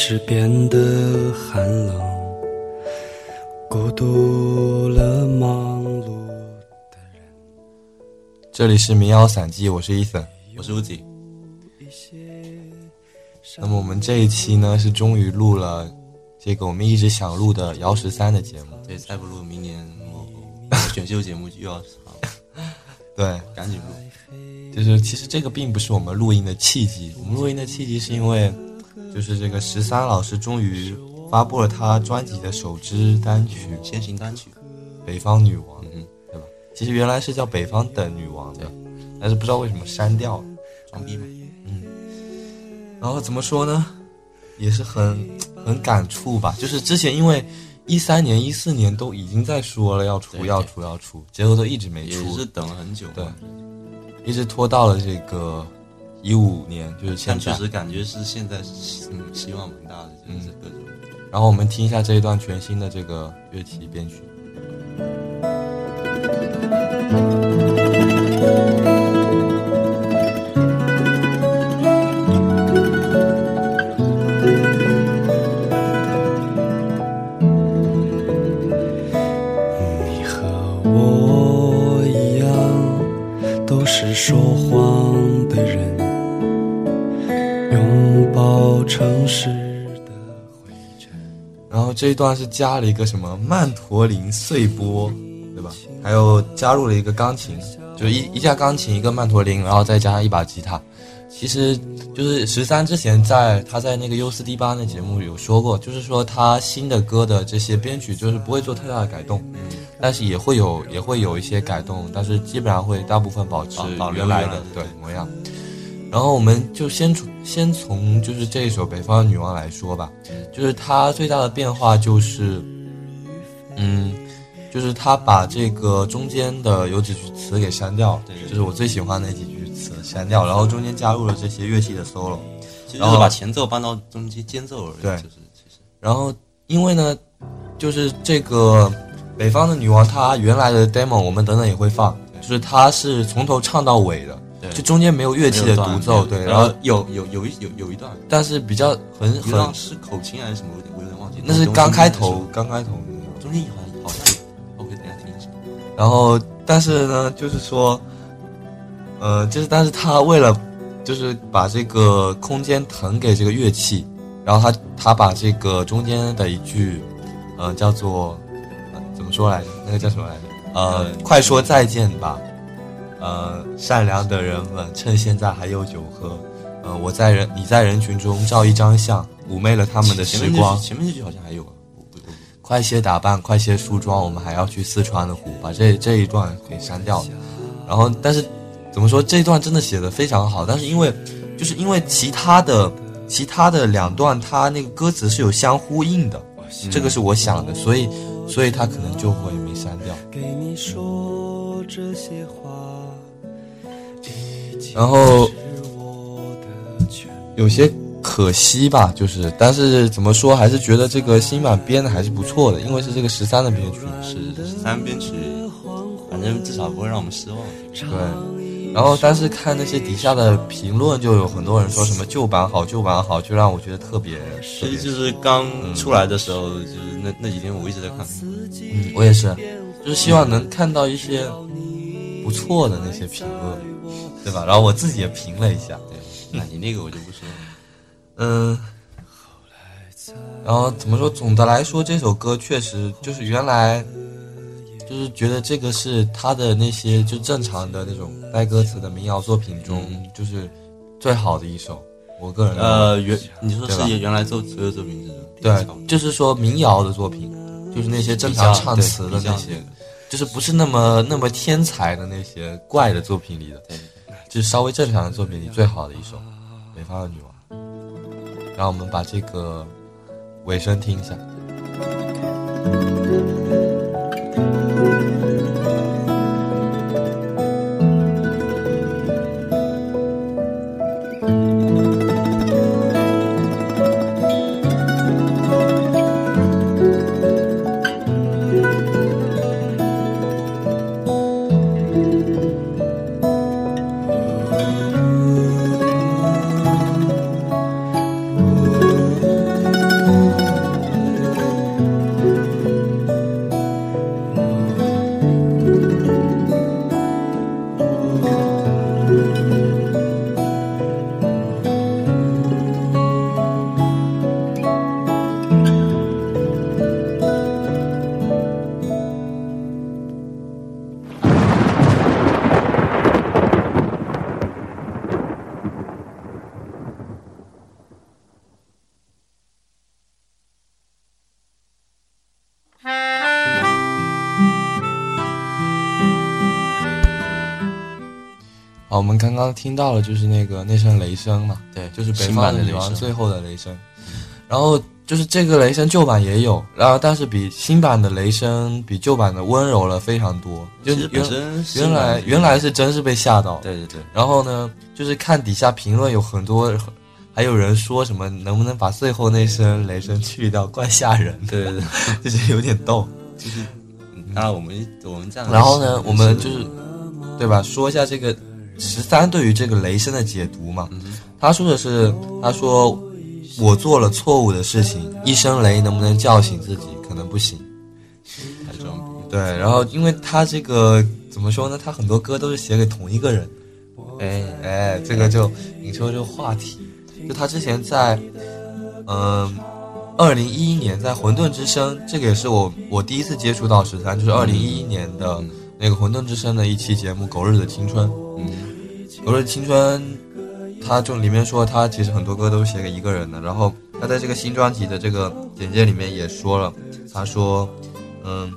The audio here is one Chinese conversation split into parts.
始变得寒冷，孤独了忙碌的人。这里是民谣散记，我是伊森。我是吴吉。那么我们这一期呢，是终于录了这个我们一直想录的姚十三的节目。对，再不录，明年 我选秀节目就又要上了。对，赶紧录。就是其实这个并不是我们录音的契机，我们录音的契机是因为，就是这个十三老师终于发布了他专辑的首支单曲先行单曲《北方女王》，嗯，对吧？其实原来是叫《北方的女王》的，但是不知道为什么删掉了，装逼嘛。嗯。然后怎么说呢？也是很很感触吧。就是之前因为一三年、一四年都已经在说了要出、要出、要出，结果都一直没也出，是等了很久。对，一直拖到了这个一五年，就是现在。但确实感觉是现在是嗯希望蛮大的，就是各种。然后我们听一下这一段全新的这个乐器编曲。这一段是加了一个什么曼陀林碎波，对吧？还有加入了一个钢琴，就一一架钢琴，一个曼陀林，然后再加上一把吉他。其实就是十三之前在他在那个 U 四 D 八那节目有说过，就是说他新的歌的这些编曲就是不会做太大的改动，但是也会有也会有一些改动，但是基本上会大部分保持原来的对模样。然后我们就先从先从就是这一首《北方的女王》来说吧，就是它最大的变化就是，嗯，就是他把这个中间的有几句词给删掉，对对就是我最喜欢的那几句词删掉，然后中间加入了这些乐器的 solo，然后就是把前奏搬到中间间奏而已。对就是其实然后因为呢，就是这个北方的女王，她原来的 demo 我们等等也会放，就是她是从头唱到尾的，对就中间没有乐器的独奏，对，然后有有有一有有一段，但是比较很很段是口琴还是什么，我有点我有点忘记。那是刚开头，刚开头。中间好像好像有。OK，等一下听一下。然后，但是呢，就是说，呃，就是但是他为了就是把这个空间腾给这个乐器，然后他他把这个中间的一句，呃，叫做、呃、怎么说来着？那个叫什么来着？呃，快说再见吧，呃，善良的人们，趁现在还有酒喝，呃，我在人你在人群中照一张相，妩媚了他们的前面时光那。句前面这句好像还有啊。快些打扮，快些梳妆，我们还要去四川的湖，把这这一段给删掉。然后，但是怎么说，这一段真的写的非常好，但是因为就是因为其他的其他的两段，它那个歌词是有相呼应的，这个是我想的，所以所以他可能就会没删掉。然后是我的全有些可惜吧，就是但是怎么说，还是觉得这个新版编的还是不错的，因为是这个十三的编曲。是十三编曲，反正至少不会让我们失望。对，然后但是看那些底下的评论，就有很多人说什么旧版好，旧版好，就让我觉得特别。就是刚出来的时候，就是那那几天我一直在看。嗯，我也是，就是希望能看到一些不错的那些评论，对吧？然后我自己也评了一下，对，那你那个我就不说了。嗯，然后怎么说？总的来说，这首歌确实就是原来就是觉得这个是他的那些就正常的那种带歌词的民谣作品中，就是最好的一首。我个人呃，原你说是原来作所有作品之中，对，就是说民谣的作品，就是那些正常唱词的那些，就是不是那么那么天才的那些怪的作品里的，就是稍微正常的作品里最好的一首《北方的女王》。让我们把这个尾声听一下。听到了就是那个那声雷声嘛，对，就是北新方的女王最后的雷声，然后就是这个雷声旧版也有，然后但是比新版的雷声比旧版的温柔了非常多，就原身原来原来是真是被吓到，对对对，然后呢，就是看底下评论有很多，还有人说什么能不能把最后那声雷声去掉，怪吓人。的，对对对，就是有点逗。就是那我们我们这样，然后呢，我们就是对吧？说一下这个十三对于这个雷声的解读嘛。嗯他说的是，他说我做了错误的事情，一声雷能不能叫醒自己？可能不行。还装逼，对，然后因为他这个怎么说呢？他很多歌都是写给同一个人。哎哎，这个就引出了这个话题。就他之前在，嗯，二零一一年在《混沌之声》，这个也是我我第一次接触到十三，就是二零一一年的嗯那个《混沌之声》的一期节目《狗日的青春》。嗯《狗日的青春》，他就里面说他其实很多歌都是写给一个人的，然后他在这个新专辑的这个简介里面也说了，他说，嗯，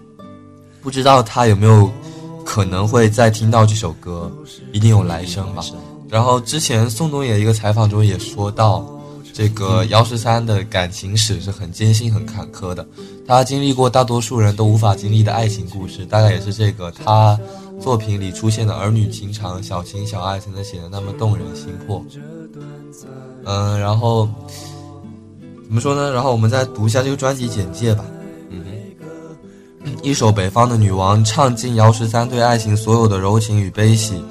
不知道他有没有可能会再听到这首歌，一定有来生吧。然后之前宋冬野一个采访中也说到，这个姚十三的感情史是很艰辛、很坎坷的。他经历过大多数人都无法经历的爱情故事，大概也是这个他作品里出现的儿女情长、小情小爱才能写得那么动人心魄。嗯，然后怎么说呢？然后我们再读一下这个专辑简介吧。嗯，一首《北方的女王》唱尽姚十三对爱情所有的柔情与悲喜。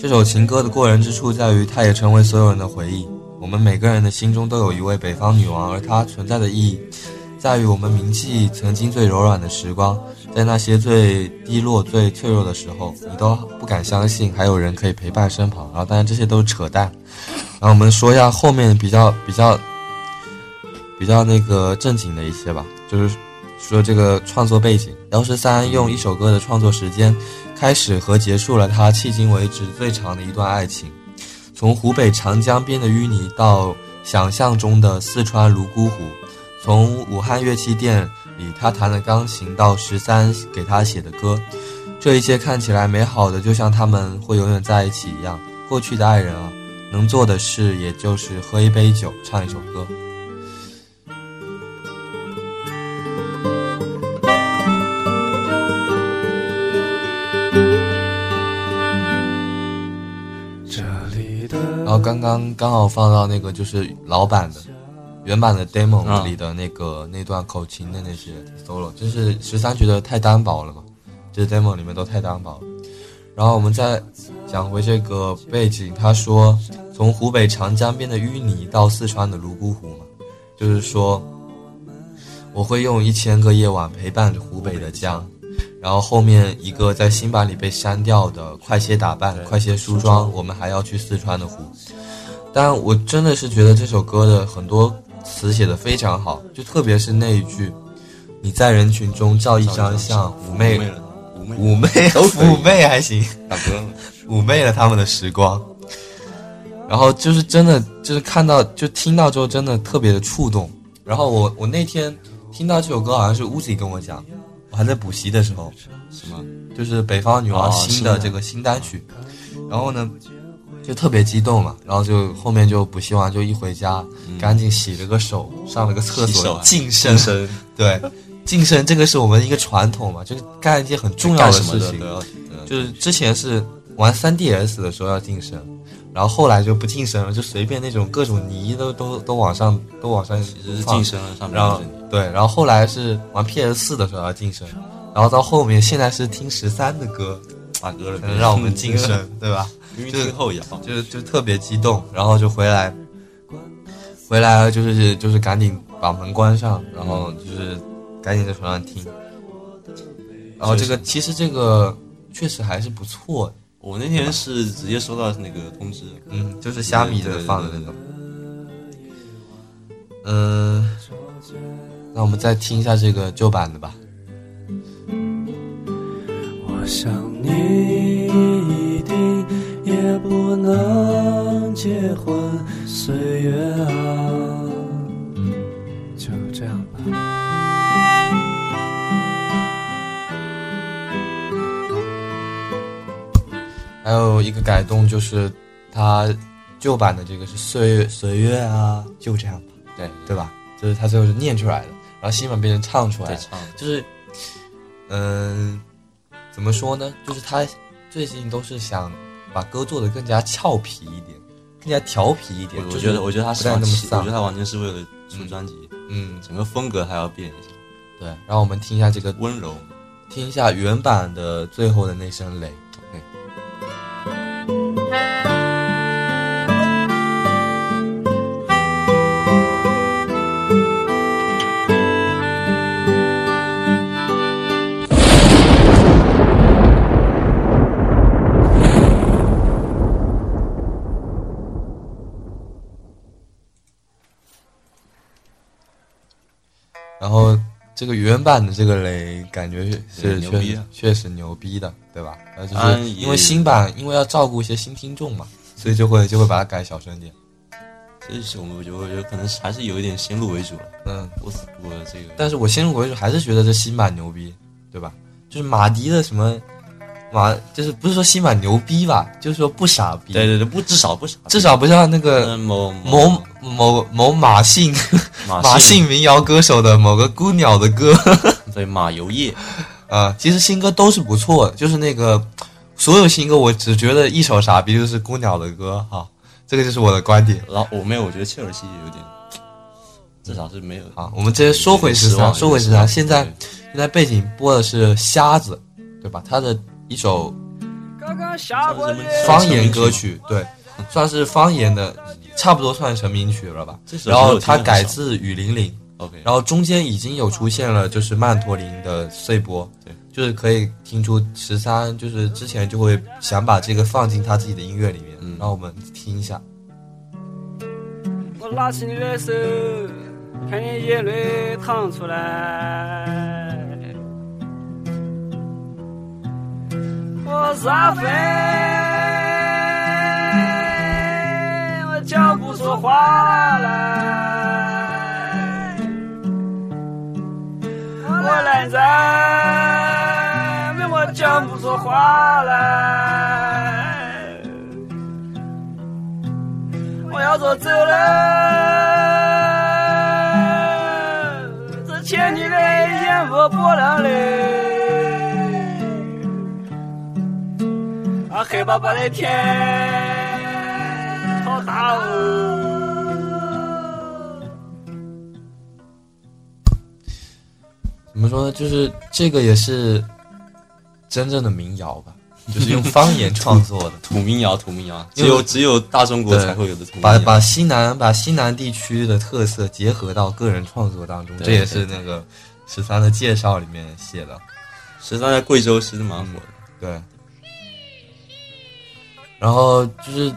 这首情歌的过人之处在于，它也成为所有人的回忆。我们每个人的心中都有一位北方女王，而她存在的意义，在于我们铭记曾经最柔软的时光，在那些最低落、最脆弱的时候，你都不敢相信还有人可以陪伴身旁。然后，当然这些都是扯淡。然后我们说一下后面比较比较比较那个正经的一些吧，就是说这个创作背景，姚十三用一首歌的创作时间，开始和结束了他迄今为止最长的一段爱情，从湖北长江边的淤泥到想象中的四川泸沽湖，从武汉乐器店里他弹的钢琴到十三给他写的歌，这一切看起来美好的，就像他们会永远在一起一样。过去的爱人啊，能做的事也就是喝一杯酒，唱一首歌。刚刚刚好放到那个就是老版的原版的 demo 啊里的那个、那段口琴的那些 solo，就是十三觉得太单薄了嘛，这 demo 里面都太单薄了。然后我们再讲回这个背景，他说从湖北长江边的淤泥到四川的泸沽湖嘛，就是说我会用一千个夜晚陪伴着湖北的江。然后后面一个在新版里被删掉的“快些打扮，快些梳妆，我们还要去四川的湖”。但我真的是觉得这首歌的很多词写的非常好，就特别是那一句“你在人群中照一张相，妩媚了，妩媚妩媚还行，大哥，妩媚了他们的时光。然后就是真的，就是看到就听到之后，真的特别的触动。然后我我那天听到这首歌，好像是乌子跟我讲，我还在补习的时候，什么？就是北方女王哦新新的的这个新单曲，然后呢就特别激动嘛，然后就后面就补习完就一回家，赶紧洗了个手，上了个厕所净身，身对，净身这个是我们一个传统嘛，就是干一件很重要的事情就是之前是玩 3DS 的时候要净身，然后后来就不净身了，就随便那种各种泥都都都往上都往上是晋升了上面然后对，然后后来是玩 PS 四的时候要净身，然后到后面现在是听十三的歌，大哥了，才能让我们净身，对吧？因为听后摇，就就特别激动，然后就回来，回来就是就是赶紧把门关上，然后就是赶紧在床上听，然后这个其实这个确实还是不错的，我那天是直接收到那个通知，嗯，就是虾米的对对对放的那种，嗯，那我们再听一下这个旧版的吧。我想你一定也不能结婚，岁月啊，还有一个改动就是，它旧版的这个是岁月岁月啊，就这样吧，对对吧？就是它最后是念出来的，然后新版变成唱出来的，唱，就是，嗯、怎么说呢？就是他最近都是想把歌做得更加俏皮一点，更加调皮一点。我我觉得我觉得他不带那么是我觉得他完全是为了出专辑，嗯，整个风格还要变一下，对。然后我们听一下这个，温柔。听一下原版的最后的那声雷。这个原版的这个雷，感觉是牛逼啊确实牛逼的，对吧？那就啊是因为新版，因为要照顾一些新听众嘛，所以就会就会把它改小声点。这是我觉得我觉得可能是还是有一点先入为主了。嗯，我我这个，但是我先入为主，还是觉得这新版牛逼，对吧？就是马迪的什么马，就是不是说新版牛逼吧，就是说不傻逼，对对对，不至少不傻，至少不像那个嗯某某某某马姓马 马姓民谣歌手的某个孤鸟的歌 对马油叶，啊，其实新歌都是不错的，就是那个所有新歌，我只觉得一首傻逼就是孤鸟的歌哈，这个就是我的观点。然后我没有，我觉得切尔西有点，至少是没有。好，我们直接说回时尚，说回十三。有点失望现在现在背景播的是《瞎子》，对吧？他的一首刚刚下过雨，方言歌曲，对，算是方言的，差不多算成名曲了吧。然后它歌我听得很少改自雨霖铃，OK，然后中间已经有出现了就是曼陀林的碎波，对，就是可以听出十三就是之前就会想把这个放进他自己的音乐里面，嗯。让我们听一下。我拉起你的手，看你眼泪淌出来。我撒飞，我讲不出话来。我懒在，我讲不出话来。我要走走了，这千里来烟雾波浪嘞。啊，黑巴巴的天，好大哦！怎么说呢？就是这个也是真正的民谣吧，就是用方言创作的。土民谣，土民谣，只有只有大中国才会有的土民把谣。把西南把西南地区的特色结合到个人创作当中，这也是那个十三的介绍里面写的。十三在贵州其实蛮火的，对，然后就是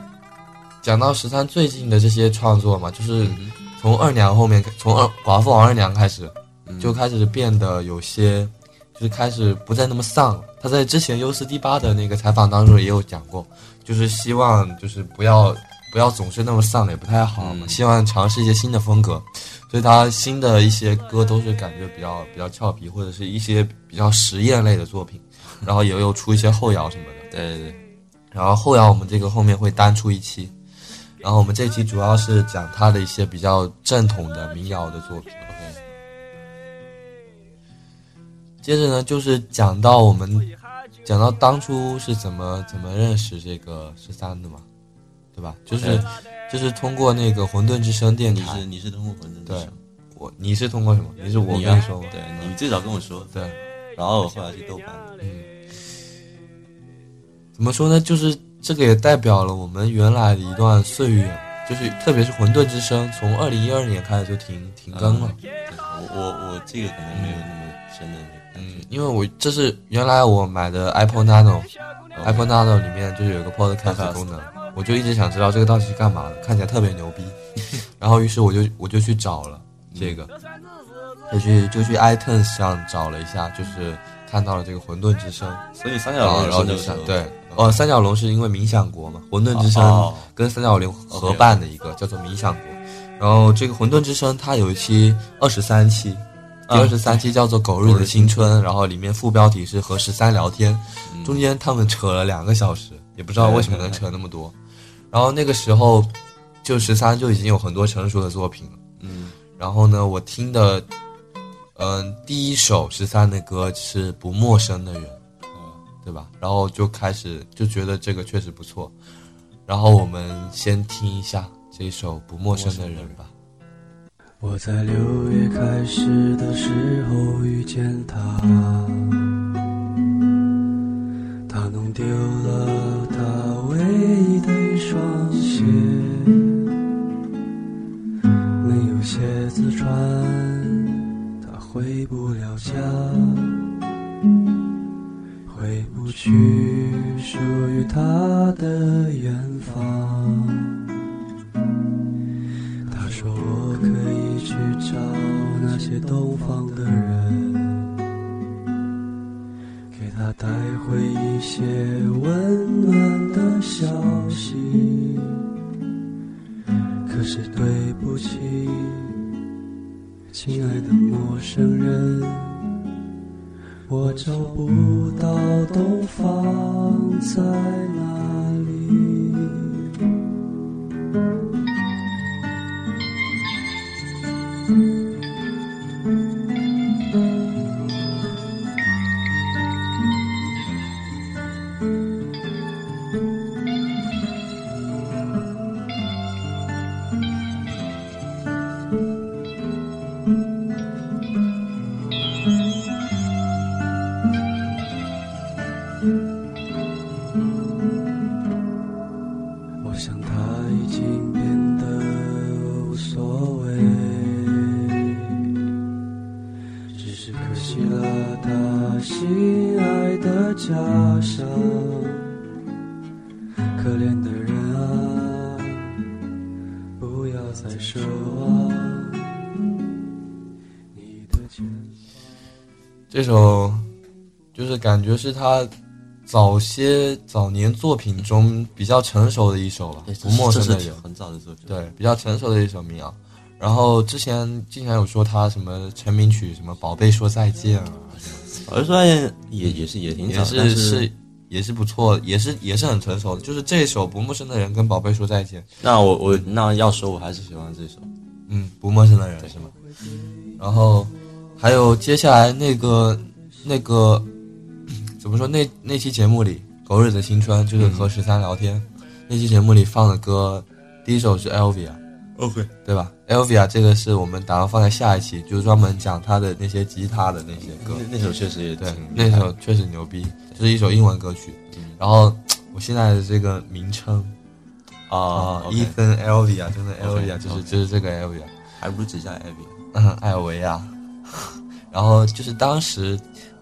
讲到十三最近的这些创作嘛，就是嗯从二娘后面，从二寡妇王二娘开始，嗯就开始变得有些，就是开始不再那么丧了。他在之前 U 四 D 八的那个采访当中也有讲过，就是希望就是不要不要总是那么丧，也不太好嘛，嗯希望尝试一些新的风格。所以他新的一些歌都是感觉比较比较俏皮，或者是一些比较实验类的作品，然后也有出一些后摇什么的。对对对，然后后摇我们这个后面会单出一期，然后我们这期主要是讲他的一些比较正统的民谣的作品。OK，接着呢就是讲到我们讲到当初是怎么怎么认识这个十三的嘛，对吧？就是对就是通过那个混沌之声电你台是，你是通过混沌之声。我你是通过什么？你是我跟你说吗？对你最早跟我说，对，然后我后来去豆瓣，嗯，怎么说呢？就是这个也代表了我们原来的一段岁月，就是特别是混沌之声，从二零一二年开始就停停更了。对我我我这个可能没有那么深的那个感嗯觉，，因为我这是原来我买的 Apple Nano，Apple Nano 里面就是有一个 Podcast 功能，我就一直想知道这个到底是干嘛的，看起来特别牛逼。然后于是我就我就去找了这个，就去就去 iTunes 上找了一下，就是看到了这个混沌之声。所以三，角龙然后就想对，哦，三角龙是因为冥想国嘛，混沌之声哦跟三角龙合办的一个叫做冥想国。然后这个混沌之声它有一期二十三期，第二十三期叫做《狗日的青春》，然后里面副标题是和十三聊天，中间他们扯了两个小时，也不知道为什么能扯那么多。然后那个时候，就十三就已经有很多成熟的作品了。嗯，然后呢，我听的，嗯、第一首十三的歌是《不陌生的人》，对吧？然后就开始就觉得这个确实不错。然后我们先听一下这首《不陌生的人》吧。我在六月开始的时候遇见他，他弄丢了他唯一的一双鞋，没有鞋子穿，他回不了家，去属于他的远方。他说我可以去找那些东方的人，给他带回一些温暖的消息。可是对不起，亲爱的陌生人，我找不到东方在哪里。这首就是感觉是他早些早年作品中比较成熟的一首吧，对，《不陌生的人》很早的作品。对，比较成熟的一首民谣。然后之前经常有说他什么成名曲什么《宝贝说再见》啊，我就说也也是也挺早，也是但是也是不错，也是也是很成熟的。就是这首《不陌生的人》跟《宝贝说再见》，那我我那要说，我还是喜欢这首。嗯，不陌生的人是吗？然后还有接下来那个那个怎么说？那那期节目里《狗日的青春》就是和十三聊天，那期节目里放的歌，第一首是 Elvia，OK，对吧？Elvia 这个是我们打算放在下一期，就是专门讲他的那些吉他的那些歌。那那首确实也对，那首确实牛逼，就是一首英文歌曲。然后我现在的这个名称啊伊森 Elvia，真的 OK，Elvia 就是就是这个 Elvia。还不如只叫 Abby。嗯，艾维亚。然后就是当时，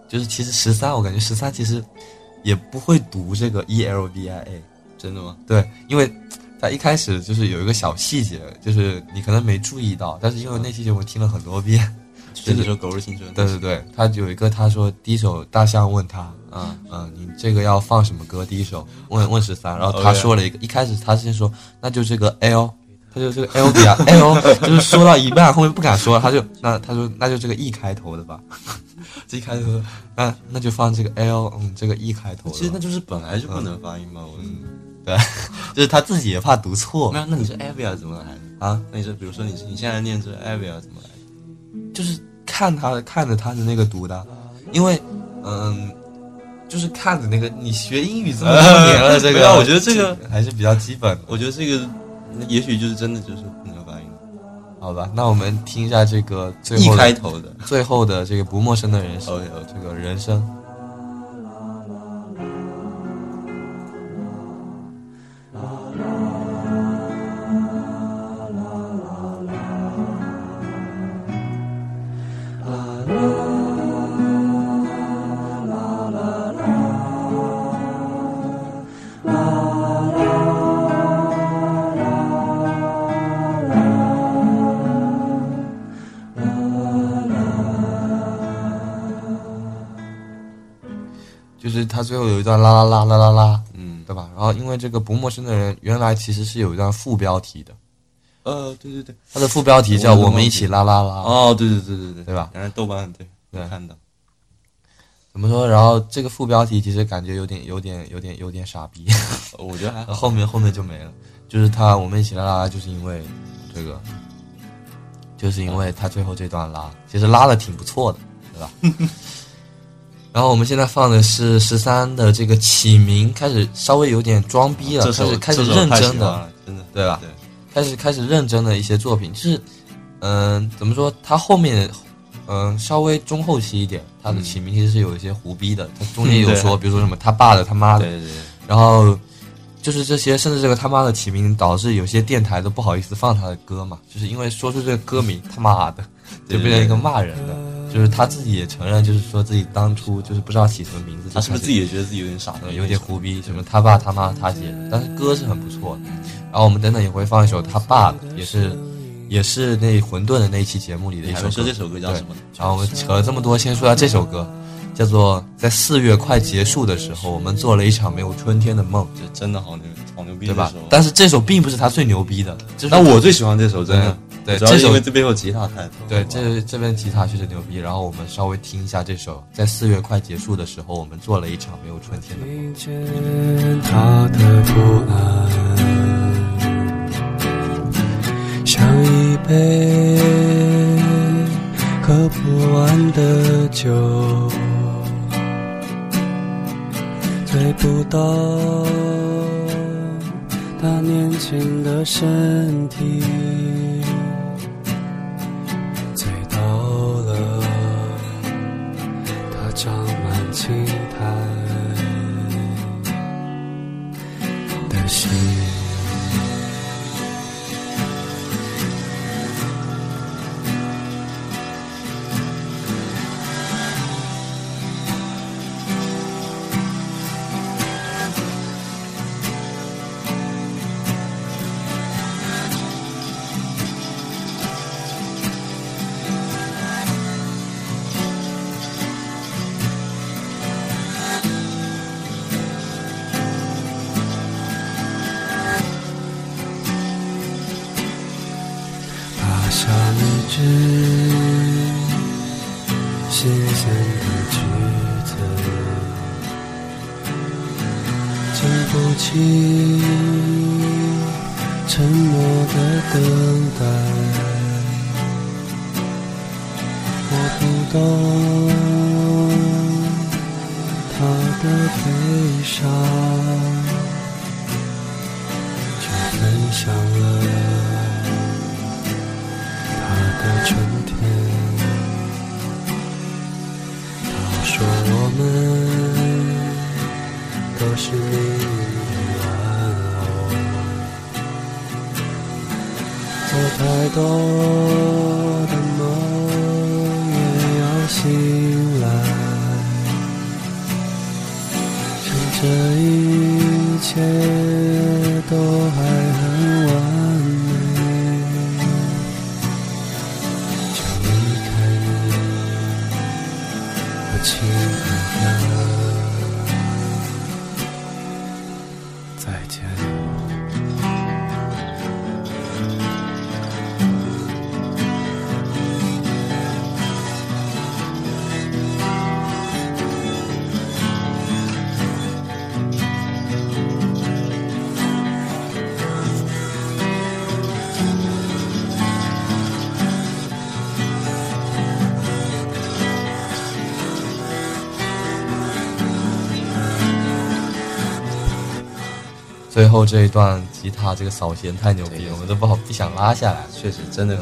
就是其实十三，我感觉十三其实也不会读这个 E L V I A，真的吗？对，因为他一开始就是有一个小细节，就是你可能没注意到，但是因为那期节目听了很多遍，就那首《狗日青春》。对对对，他有一个他说第一首大象问他，嗯，嗯，你这个要放什么歌？第一首问问十三，然后他说了一个，一开始他先说那就这个 L，他就这个 L 比啊 L，就是说到一半后面不敢说了，他就那他说那就这个 E 开头的吧，这 一开头说那那就放这个 L，嗯，这个 E 开头的。其实那就是本来就不能发音嘛。我对，就是他自己也怕读错没有，那你是 Avia 怎么来的？啊，那你说，比如说你你现在念这 Avia 怎么来的？就是看他看着他的那个读的，因为嗯。就是看着那个，你学英语这么多年了，这个有我觉得这个还是比较基本的。我觉得这个也许就是真的就是混合发音。好吧，那我们听一下这个最 E 后的开头的。最后的这个不陌生的人生这个人生。段啦啦啦啦啦啦，嗯，对吧？然后因为这个不陌生的人原来其实是有一段副标题的，呃，对对对，它的副标题叫“我们一起啦啦啦”。哦，对对对对对，对吧？然后豆瓣对对看到，怎么说？然后这个副标题其实感觉有点、有点、有点、有点傻逼，我觉得还好。后面后面就没了。就是他我们一起啦啦啦，就是因为这个，就是因为他最后这段拉，其实拉的挺不错的，对吧？然后我们现在放的是十三的这个起名，开始稍微有点装逼了，开始开始认真的，真的对吧对，开始开始认真的一些作品，就是嗯、怎么说？他后面嗯、稍微中后期一点，他的起名其实是有一些胡逼的，他中间有说，比如说什么他爸的他妈的，对对对，然后就是这些，甚至这个他妈的起名导致有些电台都不好意思放他的歌嘛，就是因为说出这个歌名他妈的，就变成一个骂人的。就是他自己也承认，就是说自己当初就是不知道起什么名字，他是不是自己己也觉得自己有点傻？有点胡逼？什么他爸他妈他姐，但是歌是很不错的。然后我们等等也会放一首他爸的，也是也是那混沌的那一期节目里的一首歌你说。这首歌叫什么？然后我们扯了这么多，先说下这首歌，叫做在四月快结束的时候，我们做了一场没有春天的梦。这真的好牛，好牛逼，对吧？但是这首并不是他最牛逼的，就是但我最喜欢这首，真的。主要是对这首因为这边有吉他弹对这这边吉他确实牛逼。然后我们稍微听一下这首，在四月快结束的时候，我们做了一场没有春天的梦。听见他的不安，像一杯喝不完的酒，醉不到他年轻的身体，太多的梦也要醒来，趁这一切后这一段吉他这个扫弦太牛逼了，我们都不好不想拉下来。确实真的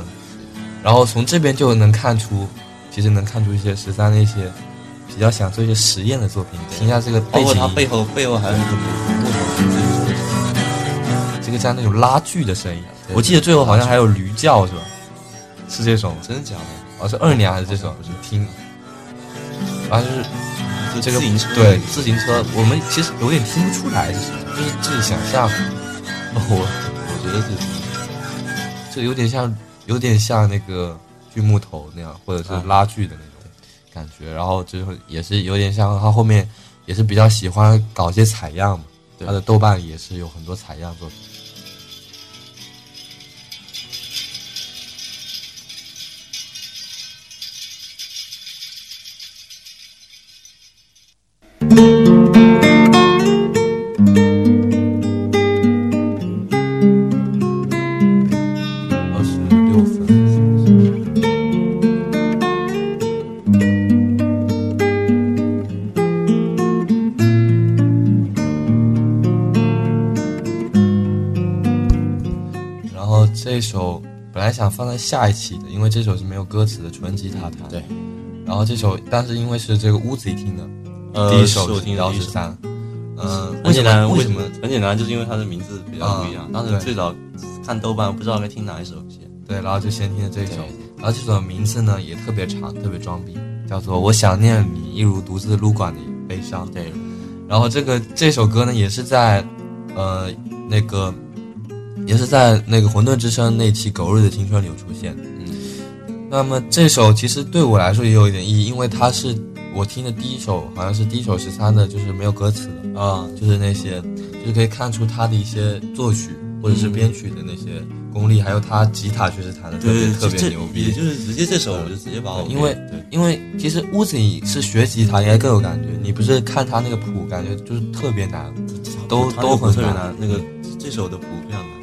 然后从这边就能看出，其实能看出一些十三的一些比较想做一些实验的作品。听一下这个背景，包括他背后背后还有一个木 头这个像那种拉锯的声音。我记得最后好像还有驴叫，是吧？是这首？真的假的？哦，是二娘还是这首？不是听，然后就是就这个自行车对自行车，我们其实有点听不出来是什么，就是自己想象。我我觉得是就有点像，有点像那个锯木头那样，或者是拉锯的那种感觉。然后就是也是有点像他后面也是比较喜欢搞一些采样嘛，他的豆瓣也是有很多采样作品。下一期的，因为这首是没有歌词的纯吉他弹。对。然后这首，但是因为是这个屋子里听的，呃，第一首听的第一首幺十三。嗯，很简单，为什么？很简单，就是因为它的名字比较不一样。啊当时最早看豆瓣，不知道该听哪一首先。对，然后就先听的这一首。然后这首的名字呢也特别长，特别装逼，叫做《我想念你，一如独自撸管的悲伤》。对，然后这个这首歌呢，也是在，呃，那个，也是在那个《混沌之声》那期《狗日的青春》里有出现。嗯，那么这首其实对我来说也有一点意义，因为它是我听的第一首，好像是第一首十三的，就是没有歌词的啊，就是那些，就是可以看出他的一些作曲或者是编曲的那些功力，还有他吉他确实弹的特别，特别牛逼也。就是直接这首我就直接把我，因为因为其实屋子里是学吉他应该更有感觉，你不是看他那个谱，感觉就是特别难，都都很难。特别难，那个这首的谱非常难。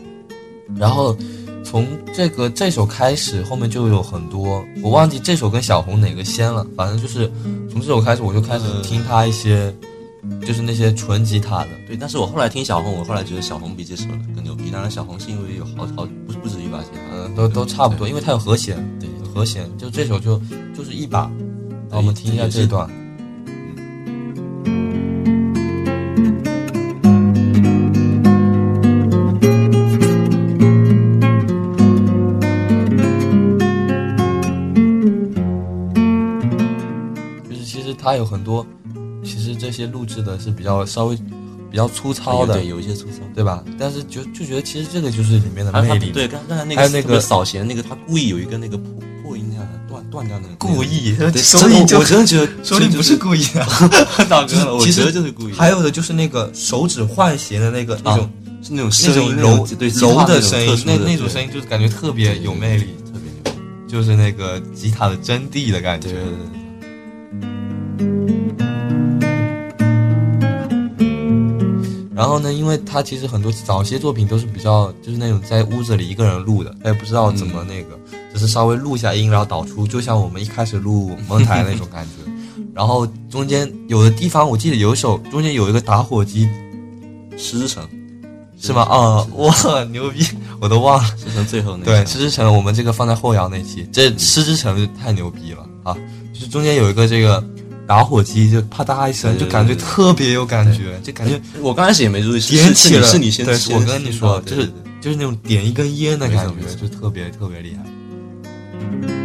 然后从这个这首开始，后面就有很多，我忘记这首跟小红哪个先了，反正就是从这首开始，我就开始听他一些，就是那些纯吉他的。对，但是我后来听小红，我后来觉得小红比这首更牛逼。当然，小红是因为有好好不不止一把吉他，嗯，都都差不多，因为它有和弦，对有和弦，就这首就就是一把。然后我们听一下这段。就它有很多，其实这些录制的是比较稍微比较粗糙的对，，有一些粗糙。对吧？但是就就觉得其实这个就是里面的魅力。对，刚刚才那个还有那个扫弦那个，他故意有一个那个破破音那样的断断掉那个，故意对，所以我真的觉得 说你不是故意的，大哥，我觉得就是故意。还有的就是那个手指换弦的那个那种是那种那声音种柔对柔的声音，那那那种声音就是感觉特别有魅力，特别牛。就是那个吉他的真谛的感觉对。对对。然后呢，因为他其实很多早些作品都是比较就是那种在屋子里一个人录的，他也不知道怎么那个，只是稍微录一下音，然后导出，就像我们一开始录 蒙台那种感觉。然后中间有的地方，我记得有一首中间有一个打火机，狮之城是吗？啊，哇，牛逼，我都忘了。狮之城最后那对，个狮之城我们这个放在后摇那期，这狮之城太牛逼了啊！就是中间有一个这个打火机，就啪嗒一声，就感觉特别有感觉，就感觉我刚开始也没注意，点起了。是你先，我跟你说，就是就是那种点一根烟的感觉，就特别特别厉害。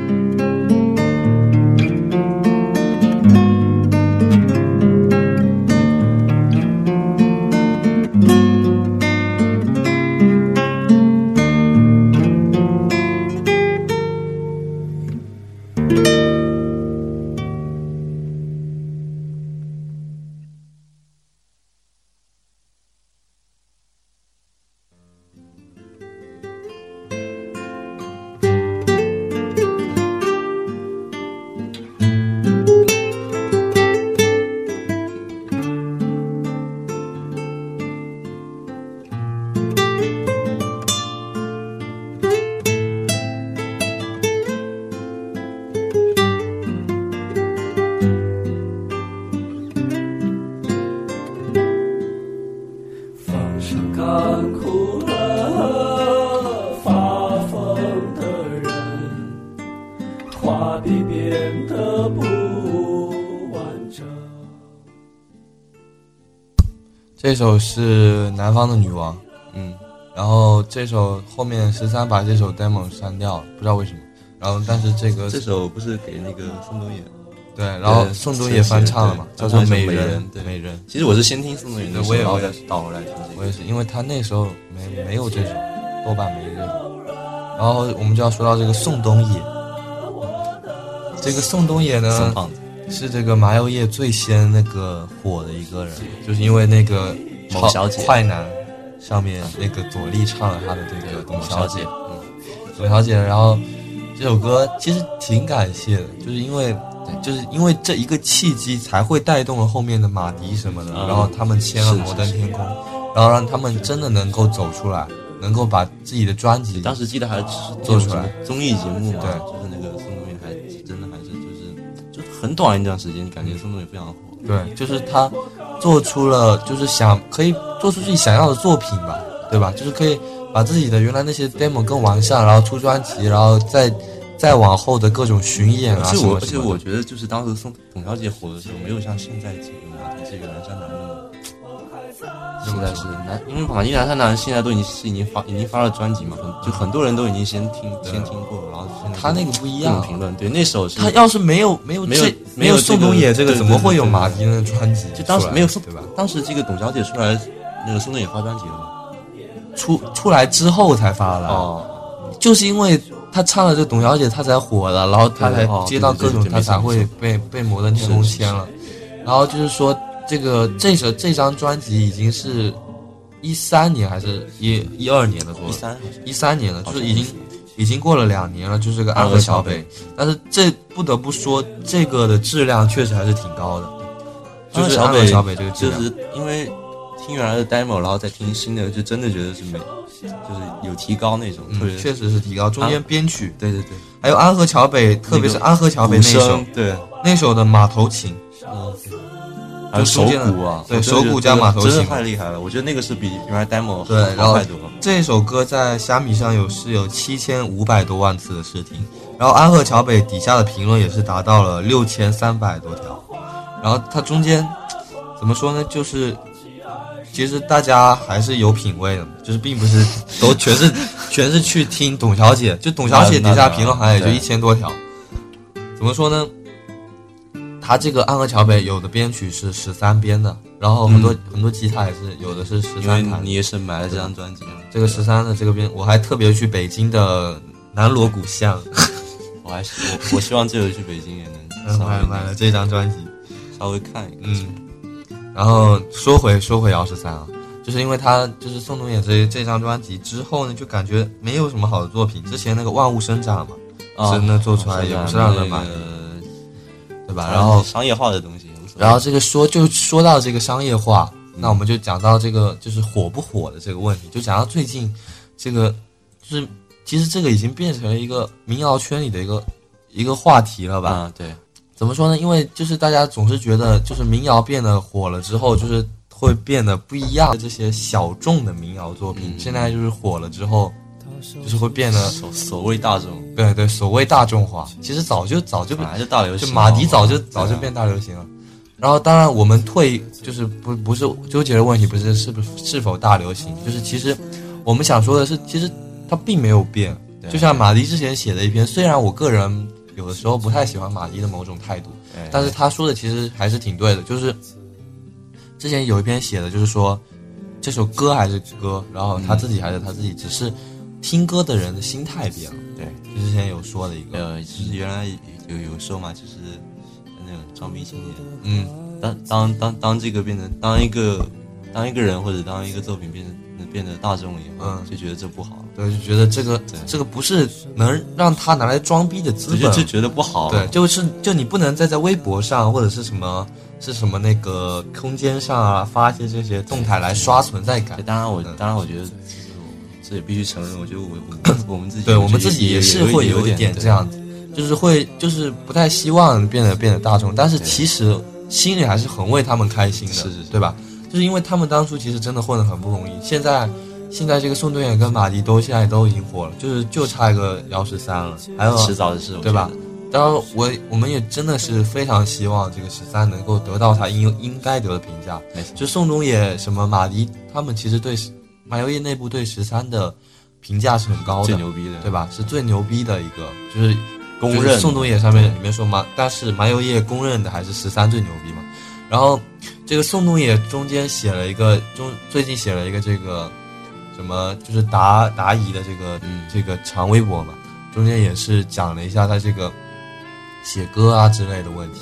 首是南方的女王，嗯，然后这首后面十三把这首 demo 删掉了，不知道为什么。然后但是这个这首不是给那个宋冬野。对，然后宋冬野翻唱了嘛，叫做《美美人美人。其实我是先听宋冬野的，我也我也倒回来听这个。我也是，因为他那时候没没有这首，豆瓣没这首。然后我们就要说到这个宋冬野，这个宋冬野呢是这个麻油叶最先那个火的一个人，就是因为那个某小姐快男上面那个左立唱了他的这个董小姐，嗯，董小姐，然后这首歌其实挺感谢的，就是因为就是因为这一个契机才会带动了后面的马迪什么的，嗯然后他们签了摩登天空，然后让他们真的能够走出来，能够把自己的专辑当时记得还是做出来综艺节目嘛，对就是那个宋冬野还真的还是就是就很短一段时间，感觉宋冬野非常火。对，就是他做出了，就是想可以做出自己想要的作品吧，对吧？就是可以把自己的原来那些 demo 更完善，然后出专辑，然后再再往后的各种巡演啊而且我而且我觉得就是当时宋董小姐火的时候，没有像现在这个这个南山南那么。现在是男，因为马迪南山男现在都已经是已经发已经发了专辑嘛，很就很多人都已经先听先听过，然后他那个不一样。评论，对那首是他要是没有没有没有这没有宋冬野这个，怎么会有马迪的专辑？就当时没有宋对吧？当时这个董小姐出来，那个宋冬野发专辑了吗？出出来之后才发的，哦，就是因为他唱了这个董小姐，他才火的，然后他才接到各种，他才会被被摩登天空签了。然后就是说，这个这首这张专辑已经是一三年还是一一二年的时候，一三一三年了，就是已经已经过了两年了，就是这个安河桥北。但是这不得不说，这个的质量确实还是挺高的，就是安河桥北这个质量。就是因为听原来的 demo，然后再听新的，就真的觉得是美，就是有提高那种，确实是提高。中间编曲，对对对，还有安河桥北，特别是安河桥北那首声，对，那首的马头琴，还有手鼓啊，对手鼓加马头琴太厉害了，我觉得那个是比原来 demo 对多了。这首歌在虾米上有是有七千五百多万次的试听，然后安河桥北底下的评论也是达到了六千三百多条，然后它中间怎么说呢？就是其实大家还是有品位的，就是并不是都 全是全是去听董小姐，就董小姐底下评论好像也就对一千多条。怎么说呢？他这个安河桥北有的编曲是十三编的，然后很多、很多吉他也是有的是十三弹，你也是买了这张专辑，这个十三的这个编，我还特别去北京的南锣鼓巷，我还是我我希望这回去北京也能稍买微买了这张专辑。稍微看一看。嗯，然后说回说回姚十三啊，就是因为他就是宋冬野这这张专辑之后呢，就感觉没有什么好的作品。之前那个万物生长嘛，啊真的做出来也不是让人满意，对吧？然后商业化的东西，然后这个说就说到这个商业化，嗯那我们就讲到这个就是火不火的这个问题，就讲到最近这个就是其实这个已经变成了一个民谣圈里的一个一个话题了吧？啊，对，怎么说呢？因为就是大家总是觉得，就是民谣变得火了之后，就是会变得不一样。这些小众的民谣作品，嗯现在就是火了之后，就是会变得所所谓大众，对对，所谓大众化。其实早就早就本来就大流行，就马迪早就早就变大流行了。然后当然我们退就是不不是纠结的问题，不是是不是是否大流行，就是其实我们想说的是，其实它并没有变。就像马迪之前写的一篇，虽然我个人有的时候不太喜欢马迪的某种态度，但是他说的其实还是挺对的，就是之前有一篇写的，就是说这首歌还是歌，然后他自己还是他自己，只是听歌的人的心态变了。对，就之前有说的一个，呃，就是原来有有时候嘛，就是那种装逼青年，嗯，当当当当这个变成当一个当一个人或者当一个作品变成变得大众了以后，嗯。就觉得这不好，对，就觉得这个这个不是能让他拿来装逼的资本，就就觉得不好，对，就是就你不能再在微博上或者是什么是什么那个空间上啊发一些这些动态来刷存在感，。当然我嗯。当然我觉得这也必须承认，我觉得我我 我们自己对我们自己也是会有点这样子，就是会就是不太希望变得变得大众，但是其实心里还是很为他们开心的，是是是对吧？就是因为他们当初其实真的混得很不容易，现在现在这个宋冬野跟马迪都现在都已经火了，就是就差一个幺十三了，还有迟早的事，对吧？当然我我们也真的是非常希望这个十三能够得到他应应该得的评价，就宋冬野什么马迪他们其实对马友业内部对十三的评价是很高的，最牛逼的，对吧？是最牛逼的一个，就是公认就是宋冬野上面里面说麻，但是麻油叶公认的还是十三最牛逼嘛。然后这个宋冬野中间写了一个中最近写了一个这个什么，就是答答疑的这个、嗯这个长微博嘛，中间也是讲了一下他这个写歌啊之类的问题，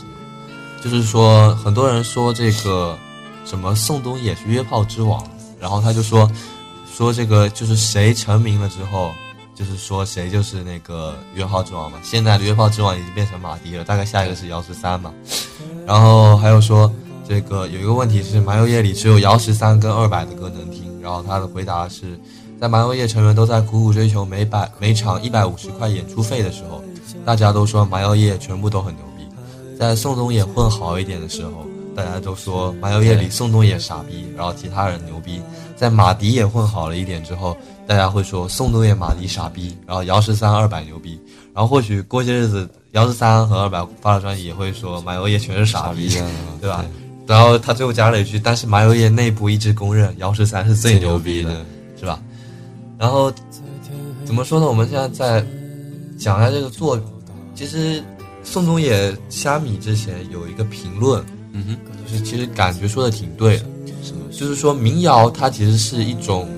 就是说很多人说这个什么宋冬野是约炮之王，然后他就说说这个就是谁成名了之后，就是说谁就是那个约炮之王嘛。现在的约炮之王已经变成马迪了，大概下一个是姚十三嘛。然后还有说这个有一个问题是麻油叶里只有姚十三跟二百的歌能听，然后他的回答是在麻油叶成员都在苦苦追求每百每场一百五十块演出费的时候，大家都说麻油叶全部都很牛逼。在宋冬野混好一点的时候，大家都说麻油夜里宋冬野傻逼，然后其他人牛逼。在马迪也混好了一点之后，大家会说宋冬野、马迪傻逼，然后姚十三、二百牛逼。然后或许过些日子，姚十三和二百发了专辑也会说马友业全是傻逼，对吧？然后他最后加了一句：“但是马友业内部一直公认姚十三是最牛逼的，是吧？”然后怎么说呢？我们现在在讲一下这个作，其实宋冬野虾米之前有一个评论，嗯哼，就是其实感觉说的挺对的？就是说民谣它其实是一种，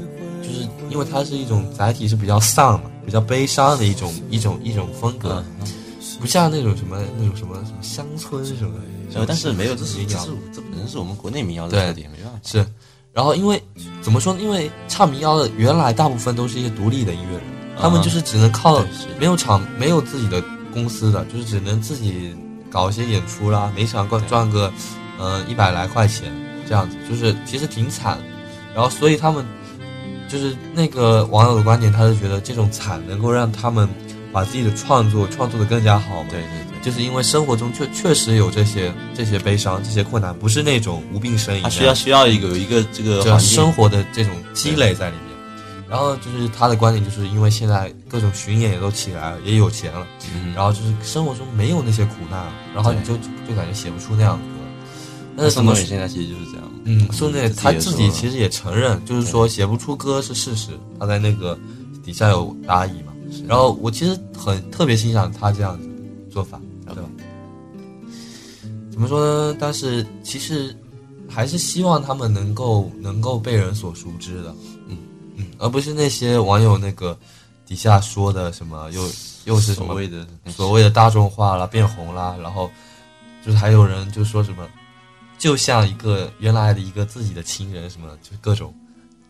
就是因为它是一种载体是比较丧嘛，比较悲伤的一种一种一种风格，不像那种什么那种什么什么乡村什么。呃，但是没有，这是民谣这是这本身是我们国内民谣的对特点，没办法。是，然后因为怎么说呢？因为唱民谣的原来大部分都是一些独立的音乐人，他们就是只能靠没有厂没有自己的公司的，就是只能自己搞一些演出啦，每场赚赚个呃一百来块钱这样子，就是其实挺惨。然后所以他们就是那个网友的观点，他是觉得这种惨能够让他们把自己的创作创作的更加好嘛。对对对，就是因为生活中确确实有这些这些悲伤、这些困难，不是那种无病呻吟的。他需要需要一个有一个这个生活的这种积累在里面。然后就是他的观点，就是因为现在各种巡演也都起来了，也有钱了，嗯然后就是生活中没有那些苦难了，然后你就就感觉写不出那样。但是怎么说？宋冬野现在其实就是这样。嗯，宋冬野他自己其实实也承认，就是说写不出歌是事实，他在那个底下有答疑嘛。然后我其实很特别欣赏他这样子的做法，对吧？怎么说呢？但是其实还是希望他们能够能够被人所熟知的，嗯嗯，而不是那些网友那个底下说的什么又又是什么所谓的所谓的大众化啦、变红啦，然后就是还有人就说什么，就像一个原来的一个自己的亲人什么，就是各种，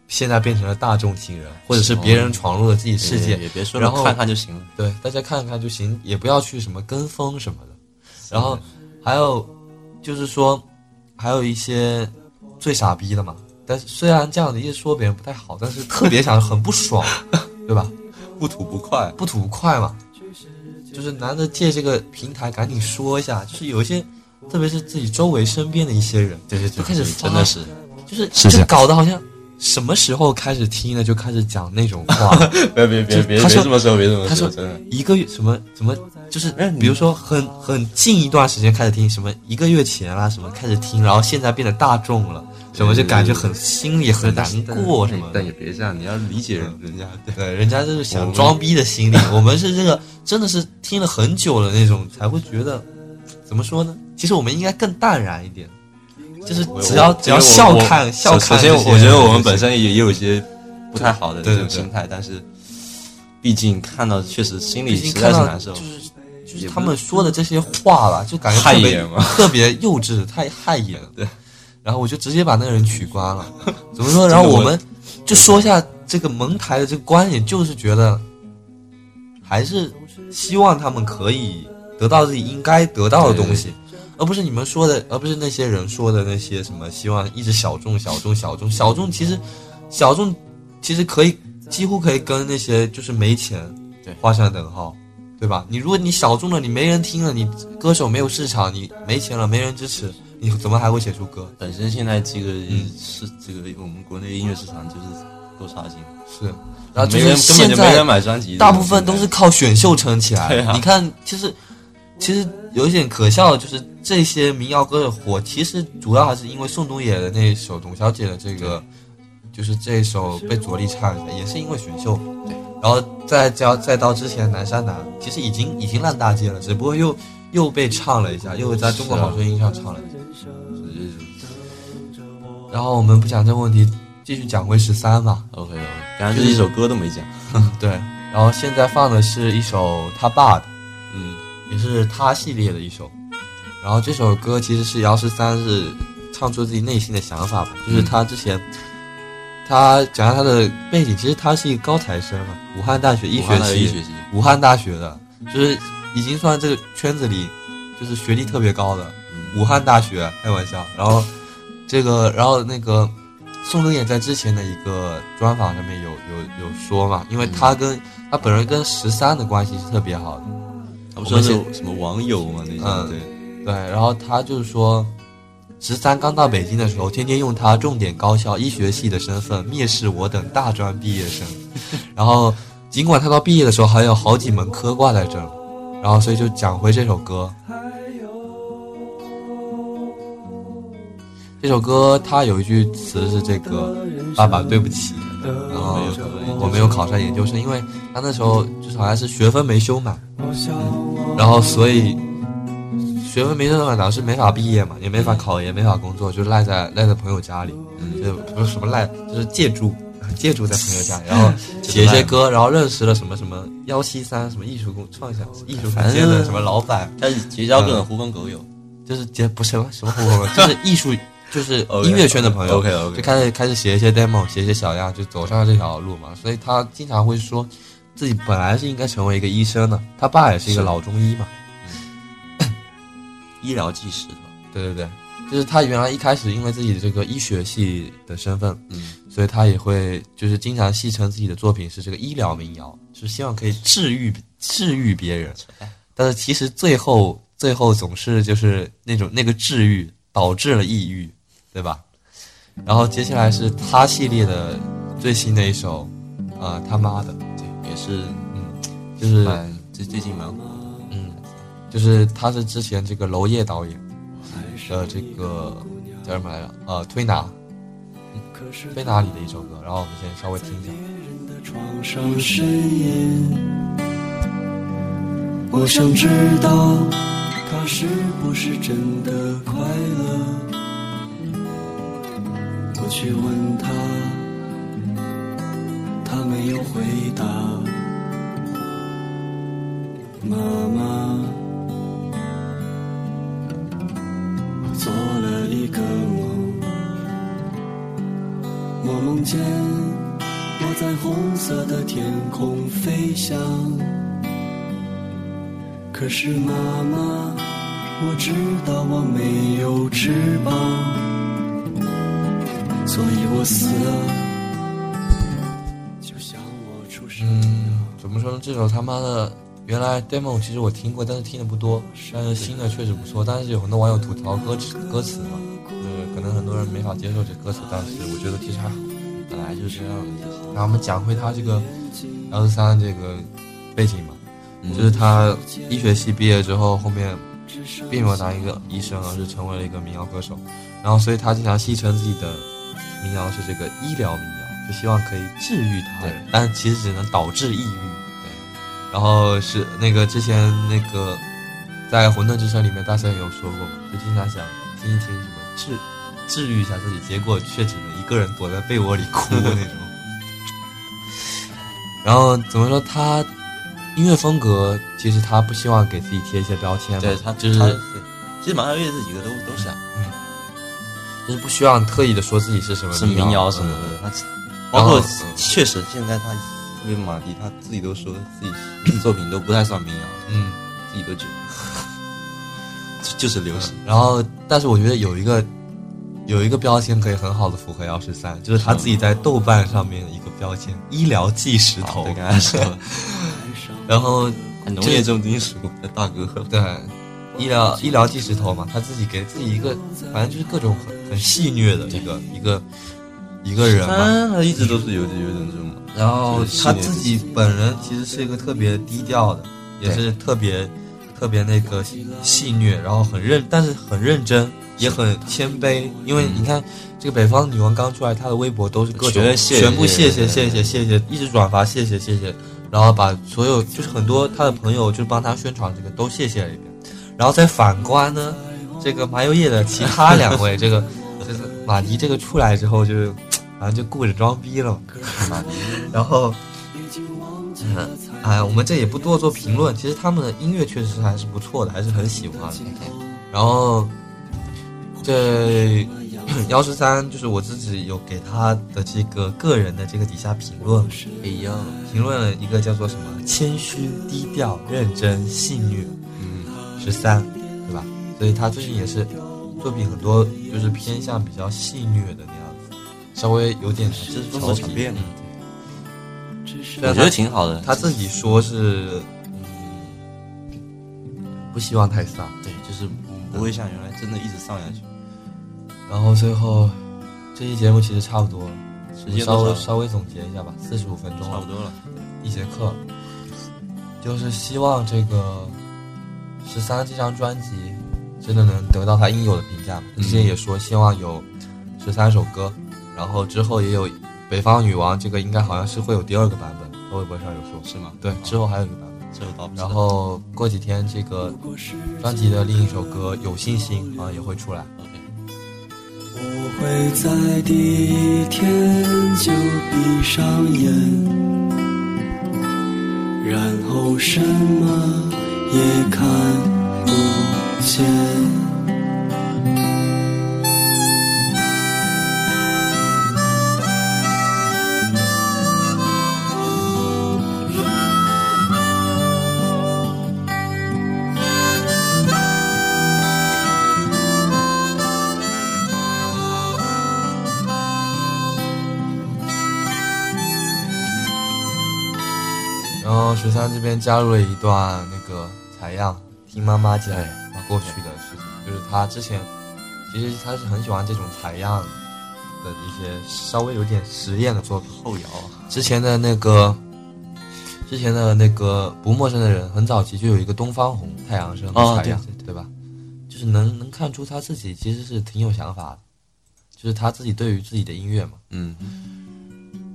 现在变成了大众亲人，或者是别人闯入了自己世界，也别说了，然后看看就行了。对，大家看看就行，也不要去什么跟风什么的。然后还有就是说，还有一些最傻逼的嘛。但是虽然这样子一说别人不太好，但是特别想很不爽，对吧？不吐不快，不吐不快嘛，就是难得借这个平台赶紧说一下，就是有一些，特别是自己周围身边的一些人，对对就开始真的是，就是就搞得好像什么时候开始听呢，就开始讲那种话，别别别别他说别这么说，别这么他说真的。一个月什么什么，就是比如说很很近一段时间开始听，什么一个月前啦，什么开始听，然后现在变得大众了，什么就感觉很心里很难过什么但。也别这样，你要理解人人家。对对，人家就是想装逼的心理，我们是这个真的是听了很久了那种，才会觉得怎么说呢？其实我们应该更淡然一点，就是只要只要笑看笑看首先，看。我觉得我们本身也也有一些不太好的这种心态，但是毕竟看到确实心里实在是难受就。是就是他们说的这些话吧，就感觉害特别 特别幼稚，太害眼了。对，然后我就直接把那个人取关了。怎么说？然后我们就说一下这个蒙台的这个观点，就是觉得还是希望他们可以得到自己应该得到的东西，而不是你们说的，而不是那些人说的那些什么希望一直小众、小众、小众、小众。其实小众其实可以几乎可以跟那些就是没钱对画上等号。对吧？你如果你小众了，你没人听了，你歌手没有市场，你没钱了，没人支持，你怎么还会写出歌？本身现在这个嗯是这个我们国内音乐市场就是够差劲，是，然后就是现根本就没人在买专辑，大部分都是靠选秀撑起来你看，其实其实有一点可笑的，就是这些民谣歌的火，其实主要还是因为宋冬野的那一首董小姐的这个，就是这一首被着力唱一下，也是因为选秀。对，然后再加再到之前南山南，其实已经已经烂大街了，只不过又又被唱了一下，又在中国好声音上唱了一下。然后我们不讲这个问题，继续讲回十三吧。OK OK，感觉就是一首歌都没讲，对，然后现在放的是一首他爸的，嗯，也是他系列的一首。然后这首歌其实是姚十三是唱出自己内心的想法吧，就是他之前，他讲下他的背景，其实他是一个高材生嘛，武汉大学医学武汉的系，医学系，武汉大学的，就是已经算这个圈子里就是学历特别高的，武汉大学开玩笑。然后这个，然后那个宋冬野在之前的一个专访上面有有有说嘛，因为他跟、他本人跟十三的关系是特别好的，他不说是什么网友嘛那嗯，对，对，然后他就是说，十三刚到北京的时候，天天用他重点高校医学系的身份蔑视我等大专毕业生。然后，尽管他到毕业的时候还有好几门科挂在这儿，然后所以就讲回这首歌。这首歌它有一句词是这个“爸爸对不起”，然后我没有考上研究生，因为他那时候就是好像是学分没修满，然后所以学分没修满导致没法毕业嘛，也没法考研，没法工作，就赖在赖在朋友家里，就不是什么赖，就是借住借住在朋友家，然后 写一些歌，然后认识了什么什么幺七三什么艺术工创想艺术空间的什么老板，开始结交各种狐朋狗友，就是结不是什么什么狐朋狗友，就是艺术。就是 音乐圈的朋友，OK OK，就开始开始写一些 demo，写一些小样，就走上了这条路嘛。所以他经常会说，自己本来是应该成为一个医生的，他爸也是一个老中医嘛，医疗技师，对对对，就是他原来一开始因为自己的这个医学系的身份，嗯，所以他也会就是经常戏称自己的作品是这个医疗民谣，是希望可以治愈治愈别人，但是其实最后最后总是就是那种那个治愈导致了抑郁。对吧？然后接下来是他系列的最新的一首，啊他妈的，对，也是，嗯，就是最最近蛮火，嗯，就是他是之前这个娄烨导演的这个叫什么来着？呃，推拿，推拿里的一首歌。然后我们先稍微听一下。我想知道他是不是真的快乐。去问他，他没有回答。妈妈，做了一个梦，我梦见我在红色的天空飞翔。可是妈妈，我知道我没有翅膀。所以我死了，就像我出生。怎么说呢？这首他妈的，原来 demo 其实我听过，但是听的不多。但是新的确实不错。但是有很多网友吐槽歌词歌词嘛，就是可能很多人没法接受这歌词。但是我觉得其实还好，本来就是这样的。然后我们讲回他这个幺十三这个背景嘛，就是他医学系毕业之后，后面并没有当一个医生，而是成为了一个民谣歌手。然后，所以他经常戏称自己的。民谣是这个医疗民谣，就希望可以治愈他人，但其实只能导致抑郁。对，然后是那个之前那个在《混沌之声》里面，大森有说过嘛，就经常想听一听什么治治愈一下自己，结果却只能一个人躲在被窝里哭那种。然后怎么说他音乐风格，其实他不希望给自己贴一些标签，对他就是其实马小月这几个都都是啊。就是不需要特意的说自己是什么是民谣什么的，他包括确实现在他特别马迪，他自己都说自己作品都不太算民谣，嗯，自己都觉得 就是流行。然后，但是我觉得有一个有一个标签可以很好的符合幺十三，就是他自己在豆瓣上面的一个标签“医疗计时头”，刚才说，然后农业重金属的大哥，对。医疗医疗计时头嘛，他自己给自己一个，反正就是各种很很戏谑的一个一个一个人嘛，他一直都是有有点这种。然后他自己本人其实是一个特别低调的，也是特别特别那个戏谑，然后很认，但是很认真，也很谦卑。因为你看这个北方女王刚出来，她的微博都是各种全部谢谢谢谢谢谢，一直转发谢谢谢谢，然后把所有就是很多她的朋友就帮她宣传这个都谢谢了一遍。然后再反观呢，这个麻油叶的其他两位，这个 就是马迪这个出来之后，就好像就顾着装逼了。然后，嗯，哎，我们这也不多做评论。其实他们的音乐确实还是不错的，还是很喜欢。然后，这 幺十三就是我自己有给他的这个个人的这个底下评论，哎呀，评论了一个叫做什么谦虚、低调、认真、戏谑。十三，对吧？所以他最近也是作品很多，就是偏向比较戏谑的稍微有点就是风格转变了。我觉得挺好的。他自己说是，嗯不希望太丧，对，就是不会像原来真的一直丧下去。然后最后这期节目其实差不多了，时间稍微稍微总结一下吧，四十五分钟了差不，多了。一节课，就是希望这个十三这张专辑真的能得到他应有的评价之前也说希望有十三首歌，然后之后也有《北方女王》，这个应该好像是会有第二个版本，在微博上有说，是吗？对，之后还有一个版本。这个倒不然后过几天这个专辑的另一首歌《有信心》好像也会出来。OK，我会在第一天就闭上眼，然后什么也看不见。这边加入了一段那个采样，听妈妈讲他过去的事情，就是他之前其实他是很喜欢这种采样的一些稍微有点实验的作品。后摇啊，之前的那个，之前的那个不陌生的人，很早期就有一个东方红太阳升采样，对对吧？就是能能看出他自己其实是挺有想法的，就是他自己对于自己的音乐嘛。嗯，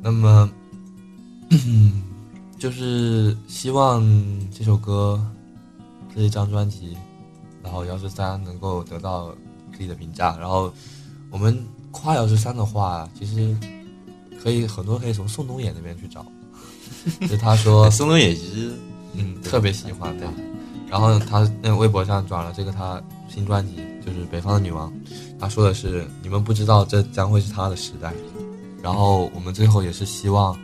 那么，就是希望这首歌这一张专辑，然后幺十三能够得到自己的评价。然后我们夸幺十三的话，其实可以很多可以从宋冬野那边去找，就他说宋冬野其实嗯特别喜欢他，然后他那个微博上转了这个他新专辑，就是《北方的女王》，他说的是你们不知道这将会是他的时代。然后我们最后也是希望，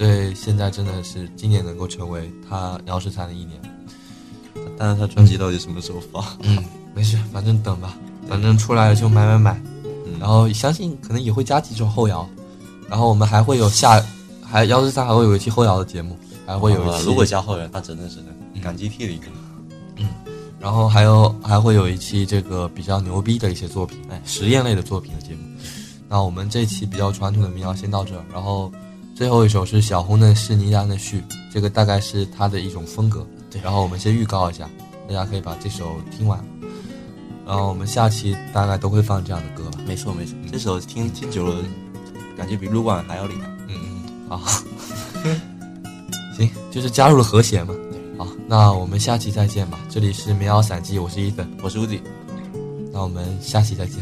这现在真的是今年能够成为他幺十三的一年。但是他专辑到底什么时候发？嗯，没事，反正等吧，反正出来了就买买买。嗯然后相信可能也会加几首后摇，然后我们还会有下，还幺十三还会有一期后摇的节目，还会有一期，啊如果加后摇，那真的是感激涕零。嗯然后还有还会有一期这个比较牛逼的一些作品，哎，实验类的作品的节目。那我们这期比较传统的民谣先到这儿，然后最后一首是小红的《是尼达的序》，这个大概是他的一种风格。对然后我们先预告一下，大家可以把这首听完。然后我们下期大概都会放这样的歌吧。没错没错，这首听听久了，感觉比撸管还要厉害。嗯嗯，好，行，就是加入了和弦嘛。好，那我们下期再见吧。这里是棉袄散记，我是伊森，我是 Uzi。那我们下期再见。